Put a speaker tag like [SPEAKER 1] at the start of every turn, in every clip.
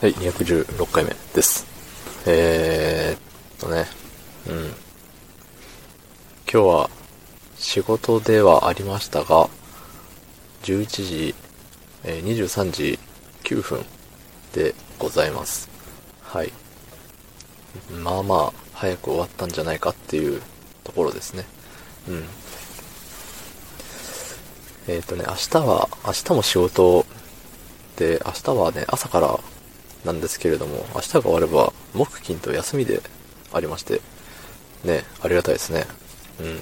[SPEAKER 1] はい、216回目です。えー、っとね、うん。今日は仕事ではありましたが、11時、えー23時9分でございます。はい。まあまあ、早く終わったんじゃないかっていうところですね。うん。えーっとね、明日は、明日も仕事で、明日はね、朝からなんですけれども、明日が終われば、木金と休みでありまして、ね、ありがたいですね。うん。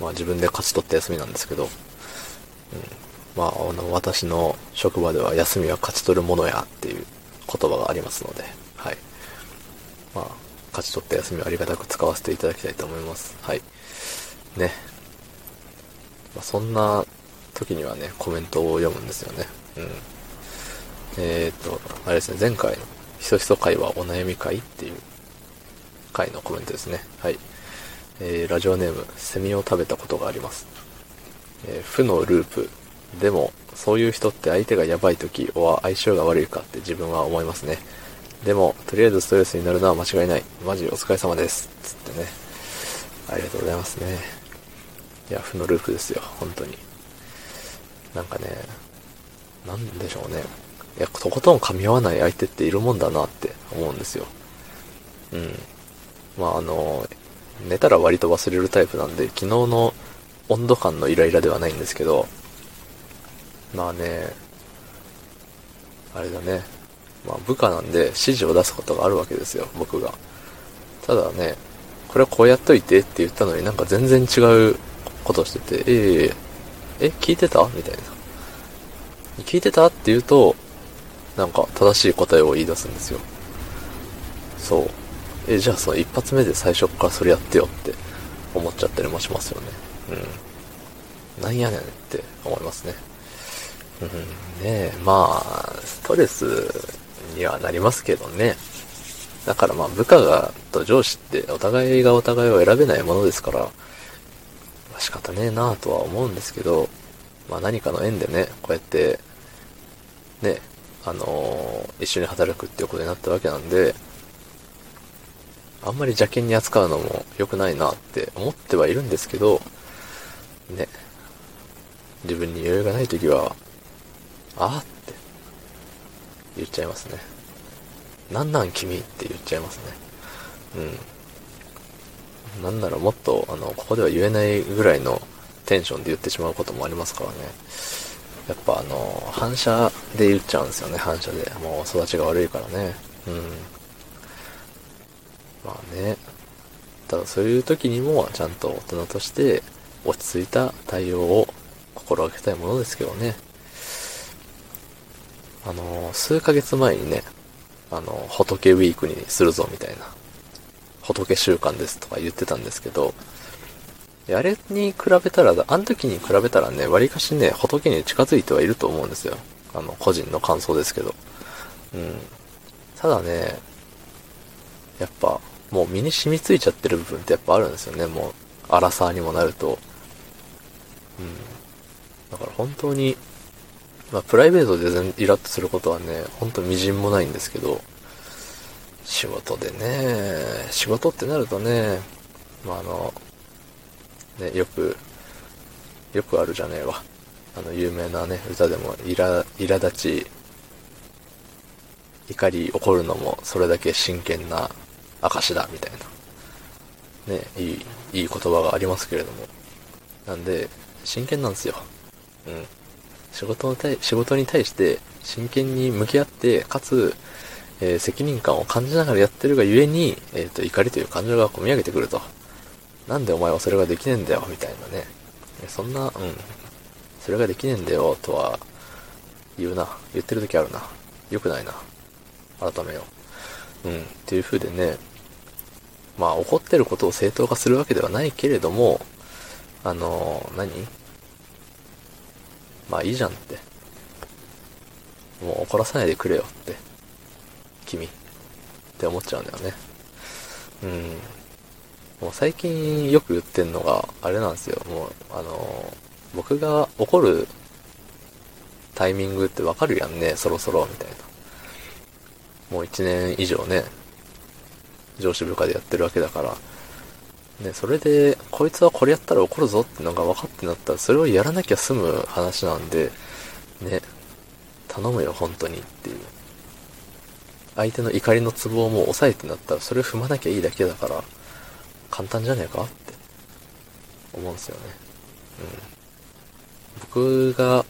[SPEAKER 1] まあ自分で勝ち取った休みなんですけど、うん。まあ、あの、私の職場では休みは勝ち取るものやっていう言葉がありますので、はい。まあ、勝ち取った休みをありがたく使わせていただきたいと思います。はい。ね。まあ、そんな時にはね、コメントを読むんですよね。うん。えー、っと、あれですね、前回のひそひそ会はお悩み会っていう回のコメントですね。はい。えー、ラジオネーム、セミを食べたことがあります。えー負のループ。でも、そういう人って相手がやばい時は相性が悪いかって自分は思いますね。でも、とりあえずストレスになるのは間違いない。マジお疲れ様です。つってね。ありがとうございますね。いや、負のループですよ、本当に。なんかね、なんでしょうね。いや、とことん噛み合わない相手っているもんだなって思うんですよ。うん。まあ、あの、寝たら割と忘れるタイプなんで、昨日の温度感のイライラではないんですけど、まあね、あれだね。まあ部下なんで指示を出すことがあるわけですよ、僕が。ただね、これはこうやっといてって言ったのになんか全然違うことしてて、えええ、聞いてた？みたいな。聞いてた？って言うと、なんか正しい答えを言い出すんですよ。そう。え、じゃあその一発目で最初からそれやってよって思っちゃったりもしますよね。うん。なんやねんって思いますね。うん、ねえ、まあ、ストレスにはなりますけどね。だからまあ部下が、と上司ってお互いがお互いを選べないものですから、仕方ねえなとは思うんですけど、まあ何かの縁でね、こうやって、ね、あのー一緒に働くっていうことになったわけなんで、あんまり邪険に扱うのも良くないなって思ってはいるんですけど、ね、自分に余裕がない時は、あーって言っちゃいますね。なんなん君って言っちゃいますね。うん。なんならもっと、あの、ここでは言えないぐらいのテンションで言ってしまうこともありますからね。やっぱあの、反射で言っちゃうんですよね、反射で。もう育ちが悪いからね。うん。まあね。ただそういう時にもちゃんと大人として落ち着いた対応を心がけたいものですけどね。あの、数ヶ月前にね、あの、仏ウィークにするぞみたいな、仏習慣ですとか言ってたんですけど、あれに比べたら、あの時に比べたらね、割かしね、仏に近づいてはいると思うんですよ。あの、個人の感想ですけど。うん。ただね、やっぱ、もう身に染みついちゃってる部分ってやっぱあるんですよね、もう、荒さにもなると。うん。だから本当に、まあ、プライベートで全イラッとすることはね、本当みじんもないんですけど、仕事でね、仕事ってなるとね、まあ、あの、ね、よく、よくあるじゃねえわ。あの、有名なね、歌でも、イラ、苛立ち、怒り、怒るのも、それだけ真剣な証だ、みたいな。ね、いい、いい言葉がありますけれども。なんで、真剣なんですよ。うん。仕事の対、仕事に対して真剣に向き合って、かつ、えー責任感を感じながらやってるがゆえに、えっ、と、怒りという感情が込み上げてくると。なんでお前はそれができねえんだよ、みたいなね。そんな、うん。それができねえんだよ、とは、言うな。言ってる時あるな。よくないな。改めよう。うん。っていう風でね、まあ、怒ってることを正当化するわけではないけれども、あのー何？まあいいじゃんって。もう怒らさないでくれよって。君。って思っちゃうんだよね。うん。もう最近よく言ってんのが、あれなんですよ。もう、あの僕が怒るタイミングってわかるやんね、そろそろ、みたいな。もう1年以上ね、上司部下でやってるわけだから、ね、それで、こいつはこれやったら怒るぞってのが分かってなったら、それをやらなきゃ済む話なんで、ね、頼むよ、本当にっていう。相手の怒りのツボをもう抑えてなったら、それを踏まなきゃいいだけだから、簡単じゃねえか？って思うんですよね。うん。僕が、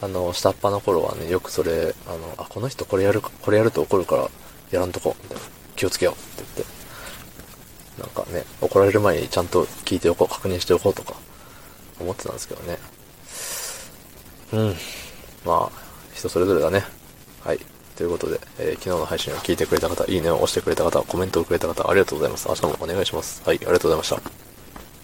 [SPEAKER 1] あの、下っ端の頃はね、よくそれ、あの、あ、この人これやるか、これやると怒るから、やらんとこ、みたいな。気をつけようって言って。なんかね、怒られる前にちゃんと聞いておこう、確認しておこうとか、思ってたんですけどね。うん。まあ、人それぞれだね。はい。ということで、えー、昨日の配信を聞いてくれた方、いいねを押してくれた方、コメントをくれた方、ありがとうございます。明日もお願いします。はい、ありがとうございました。